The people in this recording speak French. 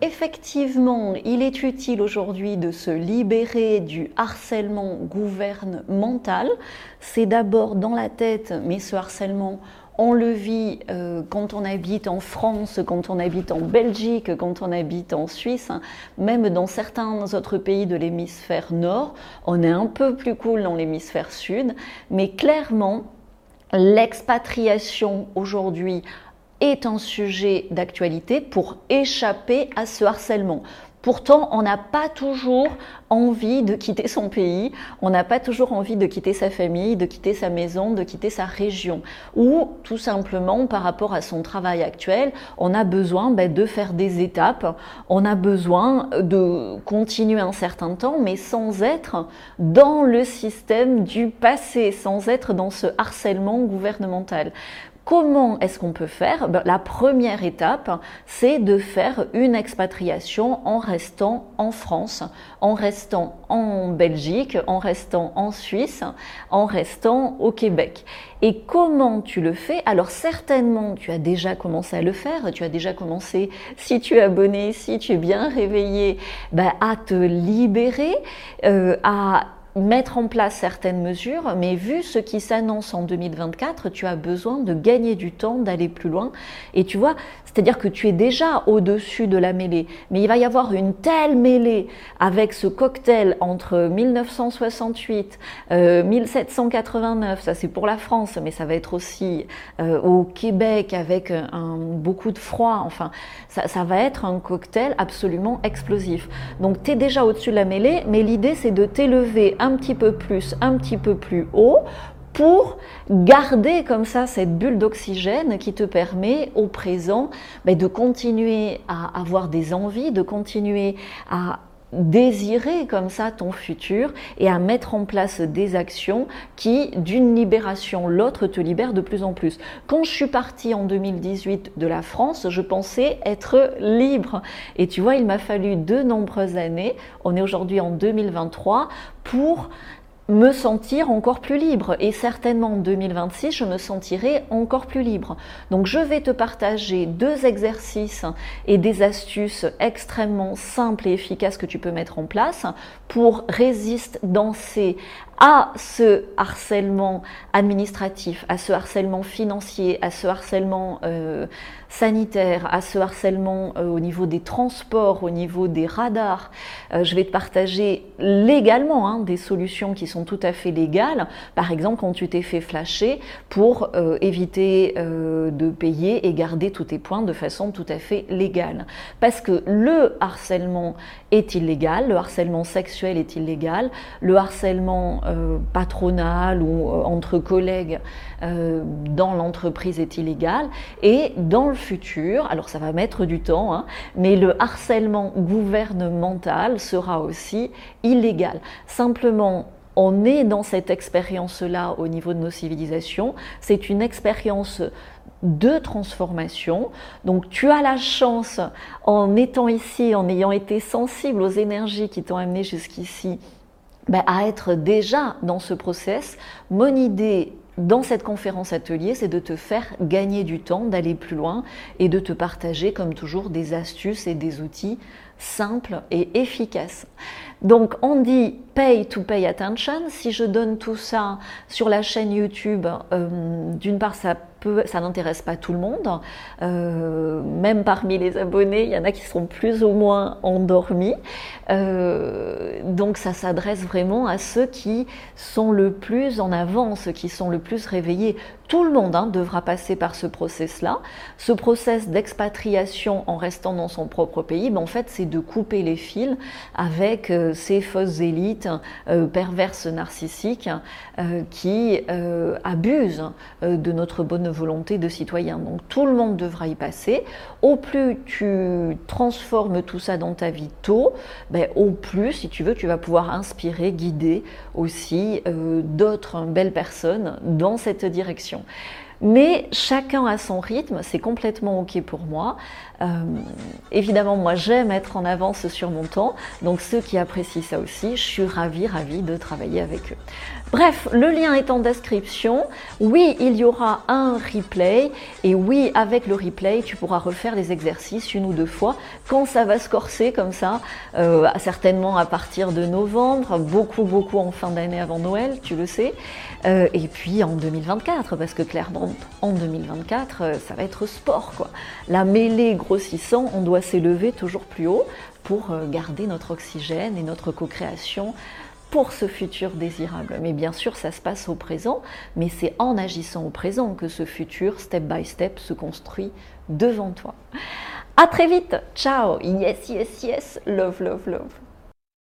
Effectivement, il est utile aujourd'hui de se libérer du harcèlement gouvernemental. C'est d'abord dans la tête, mais ce harcèlement, on le vit euh, quand on habite en France, quand on habite en Belgique, quand on habite en Suisse, hein. même dans certains autres pays de l'hémisphère nord. On est un peu plus cool dans l'hémisphère sud, mais clairement, l'expatriation aujourd'hui est un sujet d'actualité pour échapper à ce harcèlement. Pourtant, on n'a pas toujours envie de quitter son pays, on n'a pas toujours envie de quitter sa famille, de quitter sa maison, de quitter sa région. Ou tout simplement, par rapport à son travail actuel, on a besoin ben, de faire des étapes, on a besoin de continuer un certain temps, mais sans être dans le système du passé, sans être dans ce harcèlement gouvernemental. Comment est-ce qu'on peut faire? Ben, La première étape, c'est de faire une expatriation en restant en France, en restant en Belgique, en restant en Suisse, en restant au Québec. Et comment tu le fais? Alors certainement, tu as déjà commencé à le faire, tu as déjà commencé, si tu es abonné, si tu es bien réveillé, ben, à te libérer, euh, à mettre en place certaines mesures, mais vu ce qui s'annonce en 2024, tu as besoin de gagner du temps, d'aller plus loin. Et tu vois, c'est-à-dire que tu es déjà au-dessus de la mêlée, mais il va y avoir une telle mêlée avec ce cocktail entre 1968, 1789, euh, ça c'est pour la France, mais ça va être aussi euh, au Québec avec beaucoup de froid, enfin, ça, ça va être un cocktail absolument explosif. Donc tu es déjà au-dessus de la mêlée, mais l'idée c'est de t'élever un petit peu plus, un petit peu plus haut pour garder comme ça cette bulle d'oxygène qui te permet au présent ben, de continuer à avoir des envies, de continuer à désirer comme ça ton futur et à mettre en place des actions qui, d'une libération l'autre, te libèrent de plus en plus. Quand je suis partie en 2018 de la France, je pensais être libre. Et tu vois, il m'a fallu de nombreuses années, on est aujourd'hui en 2023, pour me sentir encore plus libre. Et certainement en 2026, je me sentirai encore plus libre. Donc je vais te partager deux exercices et des astuces extrêmement simples et efficaces que tu peux mettre en place pour résister, danser à ce harcèlement administratif, à ce harcèlement financier, à ce harcèlement euh, sanitaire, à ce harcèlement euh, au niveau des transports, au niveau des radars. Euh, je vais te partager légalement hein, des solutions qui sont tout à fait légales. Par exemple, quand tu t'es fait flasher pour éviter de payer et garder tous tes points de façon tout à fait légale. Parce que le harcèlement est illégal, le harcèlement sexuel est illégal, le harcèlement euh, patronal ou euh, entre collègues euh, dans l'entreprise est illégal. Et dans le futur, alors ça va mettre du temps, hein, mais le harcèlement gouvernemental sera aussi illégal. Simplement, on est dans cette expérience-là au niveau de nos civilisations. C'est une expérience de transformation. Donc tu as la chance, en étant ici, en ayant été sensible aux énergies qui t'ont amené jusqu'ici, ben, à être déjà dans ce process. Mon idée dans cette conférence atelier, c'est de te faire gagner du temps, d'aller plus loin et de te partager, comme toujours, des astuces et des outils simples et efficaces. Donc on dit pay to pay attention. Si je donne tout ça sur la chaîne YouTube, euh, d'une part ça n'intéresse pas tout le monde. Euh, même parmi les abonnés, il y en a qui sont plus ou moins endormis. Euh, donc ça s'adresse vraiment à ceux qui sont le plus en avance, qui sont le plus réveillés. Tout le monde hein, devra passer par ce process-là. Ce process d'expatriation en restant dans son propre pays, ben, en fait, c'est de couper les fils avec euh, ces fausses élites perverses narcissiques qui abusent de notre bonne volonté de citoyen. Donc tout le monde devra y passer. Au plus tu transformes tout ça dans ta vie tôt, ben, au plus, si tu veux, tu vas pouvoir inspirer, guider aussi euh, d'autres belles personnes dans cette direction. Mais chacun a son rythme, c'est complètement OK pour moi. Euh, évidemment, moi j'aime être en avance sur mon temps, donc ceux qui apprécient ça aussi, je suis ravie, ravie de travailler avec eux. Bref, le lien est en description. Oui, il y aura un replay et oui, avec le replay, tu pourras refaire les exercices une ou deux fois quand ça va se corser comme ça, euh, certainement à partir de novembre, beaucoup, beaucoup en fin d'année avant Noël, tu le sais, euh, et puis en 2024, parce que clairement, en 2024, euh, ça va être sport, quoi. La mêlée grossissant, on doit s'élever toujours plus haut pour garder notre oxygène et notre co-création pour ce futur désirable. Mais bien sûr, ça se passe au présent, mais c'est en agissant au présent que ce futur, step by step, se construit devant toi. À très vite. Ciao. Yes, yes, yes. Love, love, love.